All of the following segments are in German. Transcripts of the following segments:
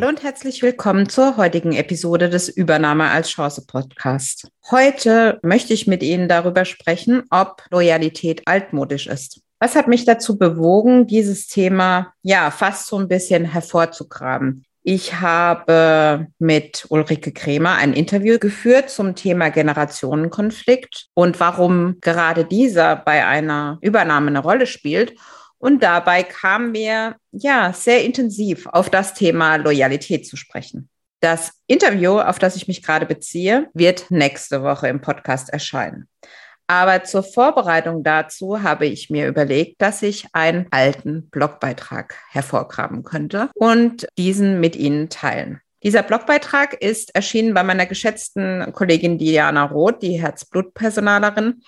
Hallo und herzlich willkommen zur heutigen Episode des Übernahme als Chance Podcast. Heute möchte ich mit Ihnen darüber sprechen, ob Loyalität altmodisch ist. Was hat mich dazu bewogen, dieses Thema ja fast so ein bisschen hervorzugraben? Ich habe mit Ulrike Kremer ein Interview geführt zum Thema Generationenkonflikt und warum gerade dieser bei einer Übernahme eine Rolle spielt und dabei kamen wir ja sehr intensiv auf das Thema Loyalität zu sprechen. Das Interview, auf das ich mich gerade beziehe, wird nächste Woche im Podcast erscheinen. Aber zur Vorbereitung dazu habe ich mir überlegt, dass ich einen alten Blogbeitrag hervorgraben könnte und diesen mit Ihnen teilen. Dieser Blogbeitrag ist erschienen bei meiner geschätzten Kollegin Diana Roth, die Herzblutpersonalerin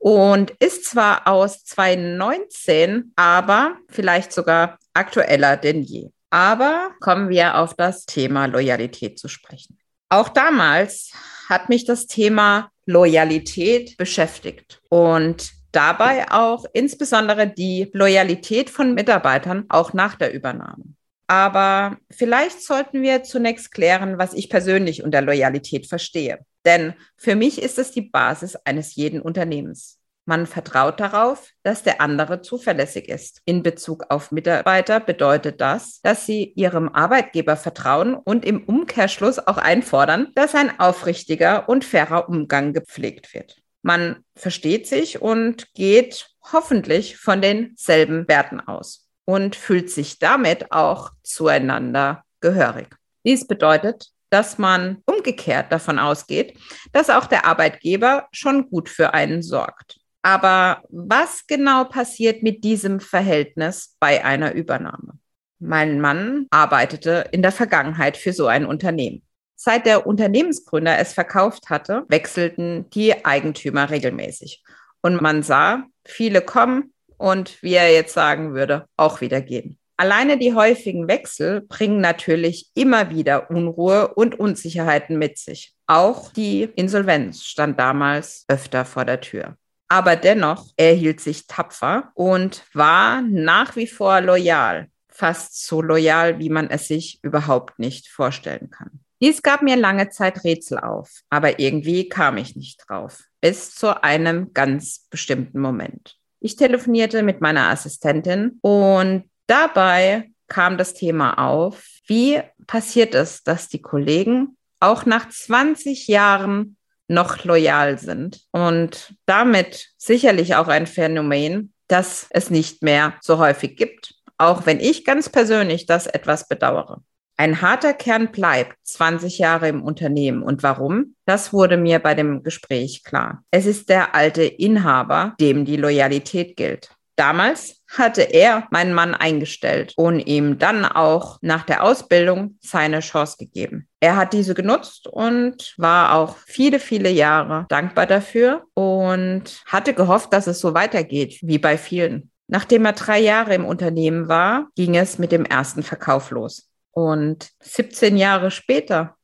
und ist zwar aus 2019, aber vielleicht sogar aktueller denn je. Aber kommen wir auf das Thema Loyalität zu sprechen. Auch damals hat mich das Thema Loyalität beschäftigt und dabei auch insbesondere die Loyalität von Mitarbeitern auch nach der Übernahme. Aber vielleicht sollten wir zunächst klären, was ich persönlich unter Loyalität verstehe. Denn für mich ist es die Basis eines jeden Unternehmens. Man vertraut darauf, dass der andere zuverlässig ist. In Bezug auf Mitarbeiter bedeutet das, dass sie ihrem Arbeitgeber vertrauen und im Umkehrschluss auch einfordern, dass ein aufrichtiger und fairer Umgang gepflegt wird. Man versteht sich und geht hoffentlich von denselben Werten aus und fühlt sich damit auch zueinander gehörig. Dies bedeutet, dass man umgekehrt davon ausgeht, dass auch der Arbeitgeber schon gut für einen sorgt. Aber was genau passiert mit diesem Verhältnis bei einer Übernahme? Mein Mann arbeitete in der Vergangenheit für so ein Unternehmen. Seit der Unternehmensgründer es verkauft hatte, wechselten die Eigentümer regelmäßig. Und man sah, viele kommen und, wie er jetzt sagen würde, auch wieder gehen. Alleine die häufigen Wechsel bringen natürlich immer wieder Unruhe und Unsicherheiten mit sich. Auch die Insolvenz stand damals öfter vor der Tür. Aber dennoch, er hielt sich tapfer und war nach wie vor loyal, fast so loyal, wie man es sich überhaupt nicht vorstellen kann. Dies gab mir lange Zeit Rätsel auf, aber irgendwie kam ich nicht drauf, bis zu einem ganz bestimmten Moment. Ich telefonierte mit meiner Assistentin und dabei kam das Thema auf, wie passiert es, dass die Kollegen auch nach 20 Jahren noch loyal sind. Und damit sicherlich auch ein Phänomen, das es nicht mehr so häufig gibt, auch wenn ich ganz persönlich das etwas bedauere. Ein harter Kern bleibt 20 Jahre im Unternehmen. Und warum? Das wurde mir bei dem Gespräch klar. Es ist der alte Inhaber, dem die Loyalität gilt. Damals hatte er meinen Mann eingestellt und ihm dann auch nach der Ausbildung seine Chance gegeben. Er hat diese genutzt und war auch viele, viele Jahre dankbar dafür und hatte gehofft, dass es so weitergeht wie bei vielen. Nachdem er drei Jahre im Unternehmen war, ging es mit dem ersten Verkauf los. Und 17 Jahre später,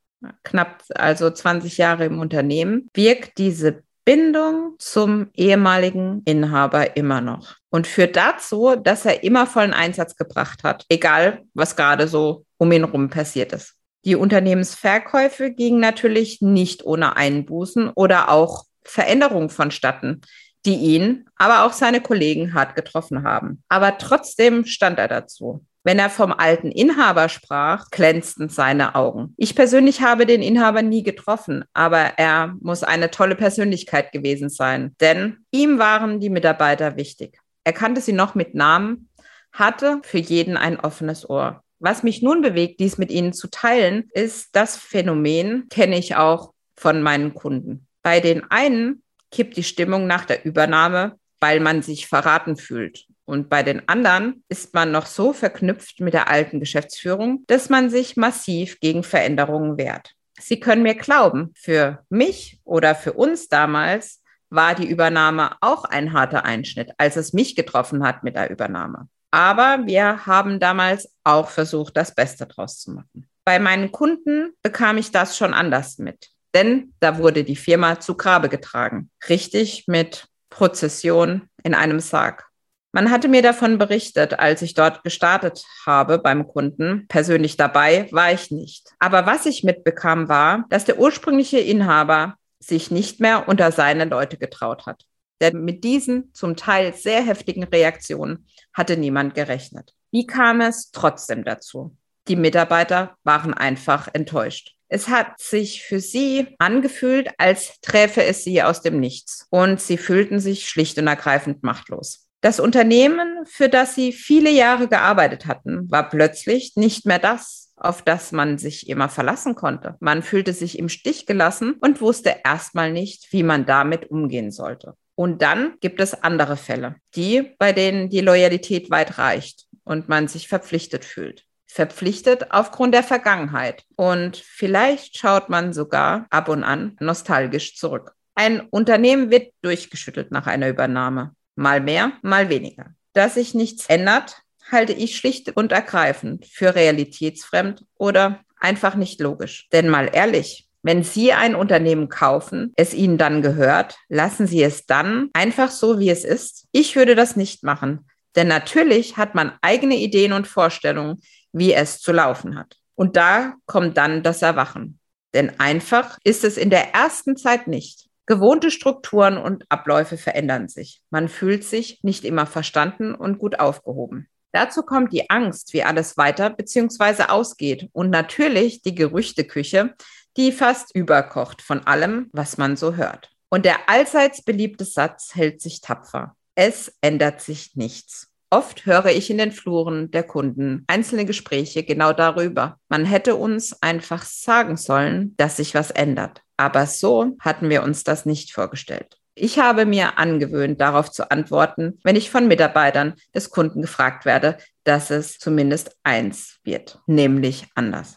knapp also 20 Jahre im Unternehmen, wirkt diese Bindung zum ehemaligen Inhaber immer noch und führt dazu, dass er immer vollen Einsatz gebracht hat, egal was gerade so um ihn herum passiert ist. Die Unternehmensverkäufe gingen natürlich nicht ohne Einbußen oder auch Veränderungen vonstatten, die ihn, aber auch seine Kollegen hart getroffen haben. Aber trotzdem stand er dazu. Wenn er vom alten Inhaber sprach, glänzten seine Augen. Ich persönlich habe den Inhaber nie getroffen, aber er muss eine tolle Persönlichkeit gewesen sein, denn ihm waren die Mitarbeiter wichtig. Er kannte sie noch mit Namen, hatte für jeden ein offenes Ohr. Was mich nun bewegt, dies mit Ihnen zu teilen, ist das Phänomen, kenne ich auch von meinen Kunden. Bei den einen kippt die Stimmung nach der Übernahme, weil man sich verraten fühlt. Und bei den anderen ist man noch so verknüpft mit der alten Geschäftsführung, dass man sich massiv gegen Veränderungen wehrt. Sie können mir glauben, für mich oder für uns damals war die Übernahme auch ein harter Einschnitt, als es mich getroffen hat mit der Übernahme. Aber wir haben damals auch versucht, das Beste draus zu machen. Bei meinen Kunden bekam ich das schon anders mit, denn da wurde die Firma zu Grabe getragen. Richtig mit Prozession in einem Sarg. Man hatte mir davon berichtet, als ich dort gestartet habe beim Kunden. Persönlich dabei war ich nicht. Aber was ich mitbekam, war, dass der ursprüngliche Inhaber sich nicht mehr unter seine Leute getraut hat. Denn mit diesen zum Teil sehr heftigen Reaktionen hatte niemand gerechnet. Wie kam es trotzdem dazu? Die Mitarbeiter waren einfach enttäuscht. Es hat sich für sie angefühlt, als träfe es sie aus dem Nichts. Und sie fühlten sich schlicht und ergreifend machtlos. Das Unternehmen, für das sie viele Jahre gearbeitet hatten, war plötzlich nicht mehr das, auf das man sich immer verlassen konnte. Man fühlte sich im Stich gelassen und wusste erstmal nicht, wie man damit umgehen sollte. Und dann gibt es andere Fälle, die, bei denen die Loyalität weit reicht und man sich verpflichtet fühlt. Verpflichtet aufgrund der Vergangenheit. Und vielleicht schaut man sogar ab und an nostalgisch zurück. Ein Unternehmen wird durchgeschüttelt nach einer Übernahme. Mal mehr, mal weniger. Dass sich nichts ändert, halte ich schlicht und ergreifend für realitätsfremd oder einfach nicht logisch. Denn mal ehrlich, wenn Sie ein Unternehmen kaufen, es Ihnen dann gehört, lassen Sie es dann einfach so, wie es ist? Ich würde das nicht machen. Denn natürlich hat man eigene Ideen und Vorstellungen, wie es zu laufen hat. Und da kommt dann das Erwachen. Denn einfach ist es in der ersten Zeit nicht. Gewohnte Strukturen und Abläufe verändern sich. Man fühlt sich nicht immer verstanden und gut aufgehoben. Dazu kommt die Angst, wie alles weiter bzw. ausgeht und natürlich die Gerüchteküche, die fast überkocht von allem, was man so hört. Und der allseits beliebte Satz hält sich tapfer. Es ändert sich nichts. Oft höre ich in den Fluren der Kunden einzelne Gespräche genau darüber. Man hätte uns einfach sagen sollen, dass sich was ändert. Aber so hatten wir uns das nicht vorgestellt. Ich habe mir angewöhnt, darauf zu antworten, wenn ich von Mitarbeitern des Kunden gefragt werde, dass es zumindest eins wird, nämlich anders.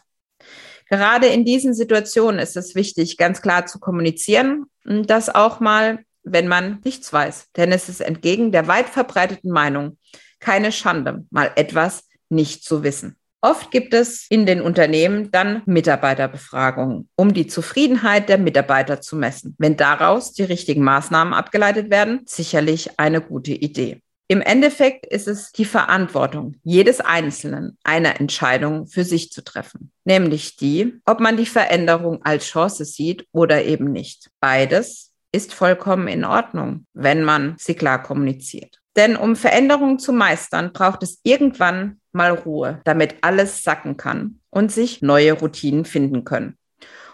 Gerade in diesen Situationen ist es wichtig, ganz klar zu kommunizieren, das auch mal, wenn man nichts weiß. Denn es ist entgegen der weit verbreiteten Meinung keine Schande, mal etwas nicht zu wissen. Oft gibt es in den Unternehmen dann Mitarbeiterbefragungen, um die Zufriedenheit der Mitarbeiter zu messen. Wenn daraus die richtigen Maßnahmen abgeleitet werden, sicherlich eine gute Idee. Im Endeffekt ist es die Verantwortung jedes Einzelnen, eine Entscheidung für sich zu treffen, nämlich die, ob man die Veränderung als Chance sieht oder eben nicht. Beides ist vollkommen in Ordnung, wenn man sie klar kommuniziert. Denn um Veränderungen zu meistern, braucht es irgendwann mal Ruhe, damit alles sacken kann und sich neue Routinen finden können.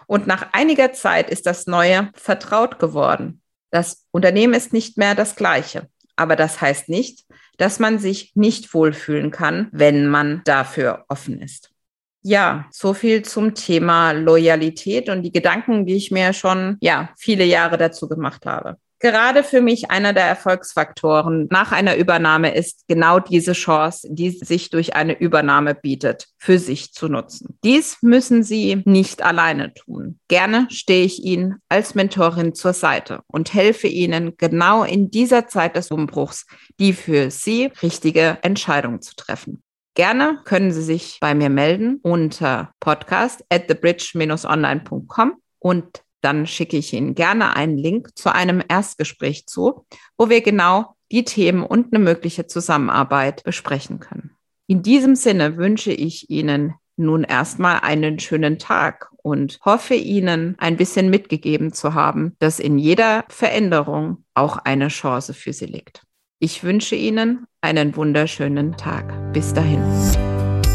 Und nach einiger Zeit ist das Neue vertraut geworden. Das Unternehmen ist nicht mehr das gleiche. Aber das heißt nicht, dass man sich nicht wohlfühlen kann, wenn man dafür offen ist. Ja, so viel zum Thema Loyalität und die Gedanken, die ich mir schon, ja, viele Jahre dazu gemacht habe. Gerade für mich einer der Erfolgsfaktoren nach einer Übernahme ist genau diese Chance, die sich durch eine Übernahme bietet, für sich zu nutzen. Dies müssen Sie nicht alleine tun. Gerne stehe ich Ihnen als Mentorin zur Seite und helfe Ihnen genau in dieser Zeit des Umbruchs, die für Sie richtige Entscheidung zu treffen. Gerne können Sie sich bei mir melden unter podcast at thebridge-online.com und dann schicke ich Ihnen gerne einen Link zu einem Erstgespräch zu, wo wir genau die Themen und eine mögliche Zusammenarbeit besprechen können. In diesem Sinne wünsche ich Ihnen nun erstmal einen schönen Tag und hoffe Ihnen ein bisschen mitgegeben zu haben, dass in jeder Veränderung auch eine Chance für Sie liegt. Ich wünsche Ihnen einen wunderschönen Tag. Bis dahin.